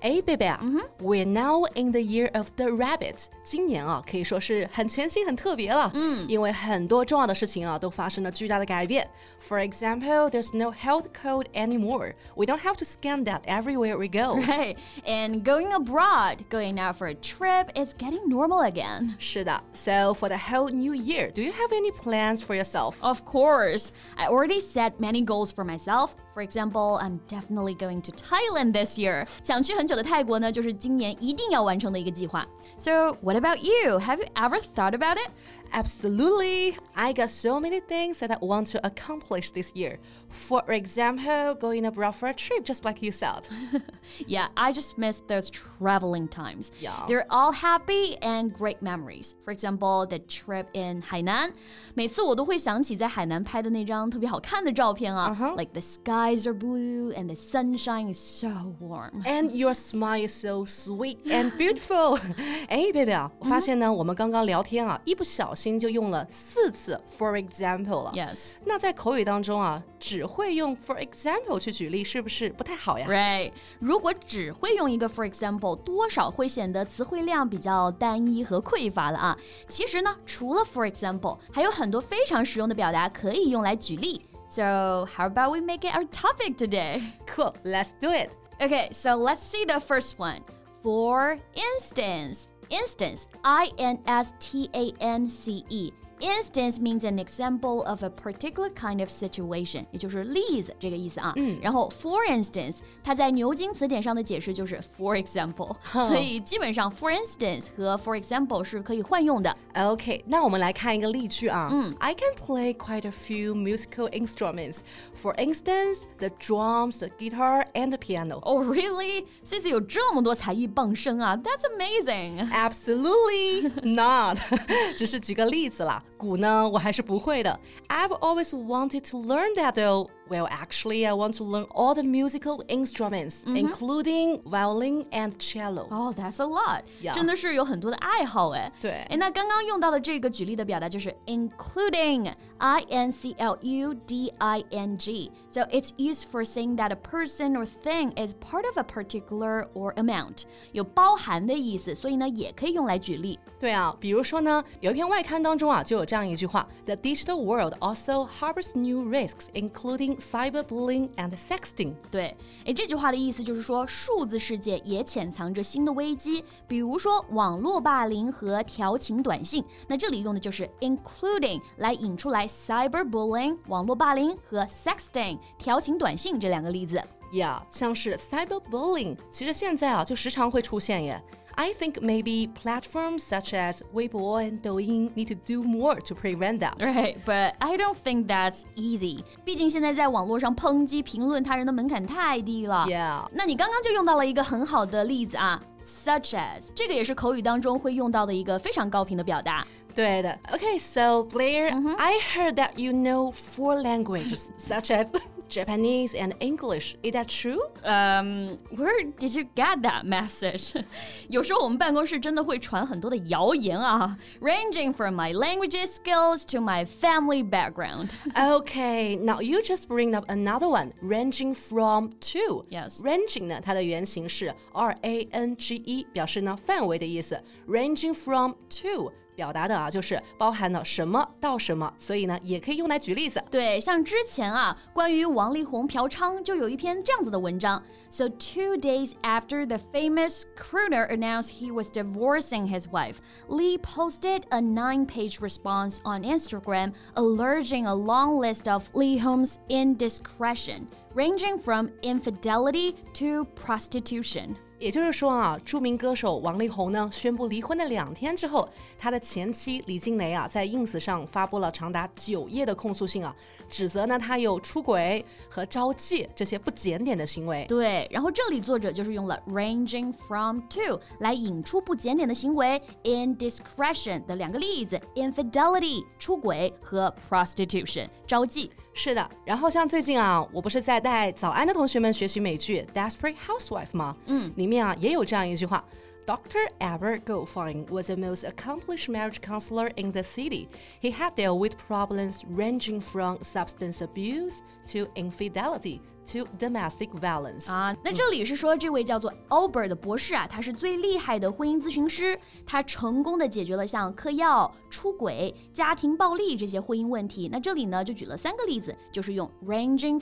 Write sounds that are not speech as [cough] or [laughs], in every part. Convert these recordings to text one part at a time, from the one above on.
哎，贝贝啊、嗯、，We're now in the year of the rabbit。今年啊，可以说是很全新、很特别了。嗯，因为很多重要的事情啊，都发生了巨大的改变。For example, there's no health code anymore. We don't have to scan that everywhere we go. Right, [laughs] and going abroad, going out for a trip is getting normal again. 是的，So for the whole new year, do you have any plans for yourself? Of course, I already set many goals for myself. For example, I'm definitely going to Thailand this year. 想去很久的泰国呢，就是今年一定要完成的一个计划。So, what about you? Have you ever thought about it? Absolutely. I got so many things that I want to accomplish this year. For example, going abroad for a trip, just like you said. [laughs] yeah, I just miss those traveling times. Yeah. They're all happy and great memories. For example, the trip in Hainan. 每次我都会想起在海南拍的那张特别好看的照片啊。Uh -huh. Like the skies are blue and the sunshine is so warm. And your smile is so sweet and beautiful. [gasps] 哎，贝贝啊，我发现呢，我们刚刚聊天啊，一不小 心就用了四次 for example 了。Yes，那在口语当中啊，只会用 for example 去举例，是不是不太好呀？Right，如果只会用一个 for example，多少会显得词汇量比较单一和匮乏了啊。其实呢，除了 for example，还有很多非常实用的表达可以用来举例。So how about we make it our topic today? Cool, let's do it. Okay, so let's see the first one. For instance. Instance, I N S T A N C E. Instance means an example of a particular kind of situation，也就是例子这个意思啊。嗯，然后 for instance，它在牛津词典上的解释就是 for example，所以基本上 for instance 和 for example 是可以换用的。 OK，那我们来看一个例句啊。嗯，I can play quite a few musical instruments. For instance, the drums, the guitar, and the piano. Oh, really? Cici 有这么多才艺傍身啊？That's amazing. Absolutely not. [laughs] 只是举个例子啦。鼓呢，我还是不会的。I've always wanted to learn that though. Well, actually, I want to learn all the musical instruments, mm -hmm. including violin and cello. Oh, that's a lot. Yeah. 真的是有很多的爱好哎。对。哎，那刚刚用到的这个举例的表达就是 including, I N C L U D I N G. So it's used for saying that a person or thing is part of a particular or amount. 有包含的意思，所以呢也可以用来举例。对啊，比如说呢，有一篇外刊当中啊就有这样一句话：The digital world also harbors new risks, including cyberbullying and sexting。对，哎，这句话的意思就是说，数字世界也潜藏着新的危机，比如说网络霸凌和调情短信。那这里用的就是 including 来引出来 cyberbullying 网络霸凌和 sexting 调情短信这两个例子。Yeah，像是 cyberbullying，其实现在啊就时常会出现耶。I think maybe platforms such as Weibo and Douyin need to do more to prevent that. Right, but I don't think that's easy. 毕竟现在在网络上抨击、评论他人的门槛太低了。Yeah. 那你刚刚就用到了一个很好的例子啊，such as 这个也是口语当中会用到的一个非常高频的表达。对的。Okay, so Blair, mm -hmm. I heard that you know four languages such as Japanese and English. Is that true? Um, where did you get that message? [laughs] 有时候我们办公室真的会传很多的谣言啊，ranging from my languages skills to my family background. [laughs] okay, now you just bring up another one, ranging from to. Yes. Ranging 呢，它的原型是 R A N G E，表示呢范围的意思。Ranging from to 表达的啊，就是包含了什么到什么，所以呢，也可以用来举例子。对，像之前啊，关于王力宏嫖娼就有一篇这样子的文章。So two days after the famous crooner announced he was divorcing his wife, Lee posted a nine-page response on Instagram, alleging a long list of Leehom's indiscretion, ranging from infidelity to prostitution. 也就是说啊，著名歌手王力宏呢宣布离婚的两天之后，他的前妻李静蕾啊在 ins 上发布了长达九页的控诉信啊，指责呢他有出轨和招妓这些不检点的行为。对，然后这里作者就是用了 ranging from to 来引出不检点的行为，indiscretion 的两个例子，infidelity 出轨和 prostitution 招妓。是的，然后像最近啊，我不是在带早安的同学们学习美剧《Desperate Housewife》吗？嗯，里面啊也有这样一句话。Dr. Albert Goldfine was the most accomplished marriage counselor in the city. He had dealt with problems ranging from substance abuse to infidelity to domestic violence. 啊，那这里是说这位叫做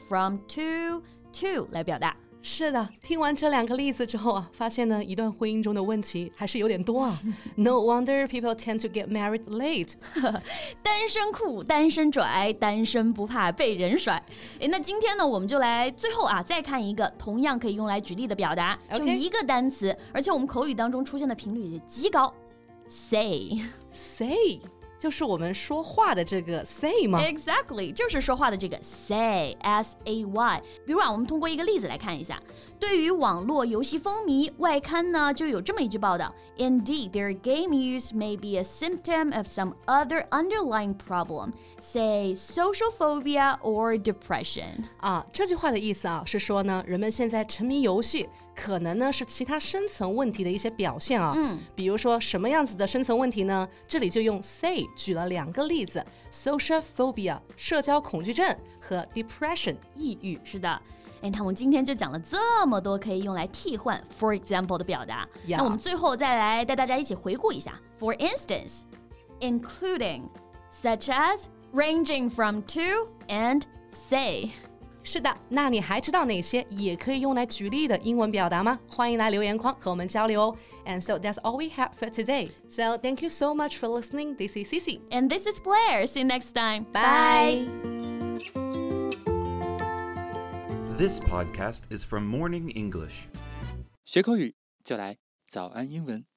from to to 是的，听完这两个例子之后啊，发现呢，一段婚姻中的问题还是有点多啊。[laughs] No wonder people tend to get married late [laughs] 单身酷，单身拽，单身不怕被人甩。诶，那今天呢，我们就来最后啊，再看一个同样可以用来举例的表达，就一个单词，而且我们口语当中出现的频率也极高。Say say，就是我们说话的这个 say 吗？ exactly 就是说话的这个 say s a y。比如啊，我们通过一个例子来看一下，对于网络游戏风靡，外刊呢就有这么一句报道：Indeed, their game use may be a symptom of some other underlying problem, say social phobia or depression. 啊，这句话的意思啊是说呢，人们现在沉迷游戏， 可能呢是其他深层问题的一些表现啊。嗯，比如说什么样子的深层问题呢？这里就用 say 举了两个例子：social phobia 社交恐惧症和 depression 抑郁。是的。哎，那我们今天就讲了这么多可以用来替换 for example 的表达。 Yeah 那我们最后再来带大家一起回顾一下。For instance, including, such as, ranging from to and say. 是的，那你还知道哪些也可以用来举例的英文表达吗？欢迎来留言框和我们交流哦。And so that's all we have for today. So thank you so much for listening. This is Cici. And this is Blair. See you next time. Bye. This podcast is from Morning English. 学口语就来早安英文。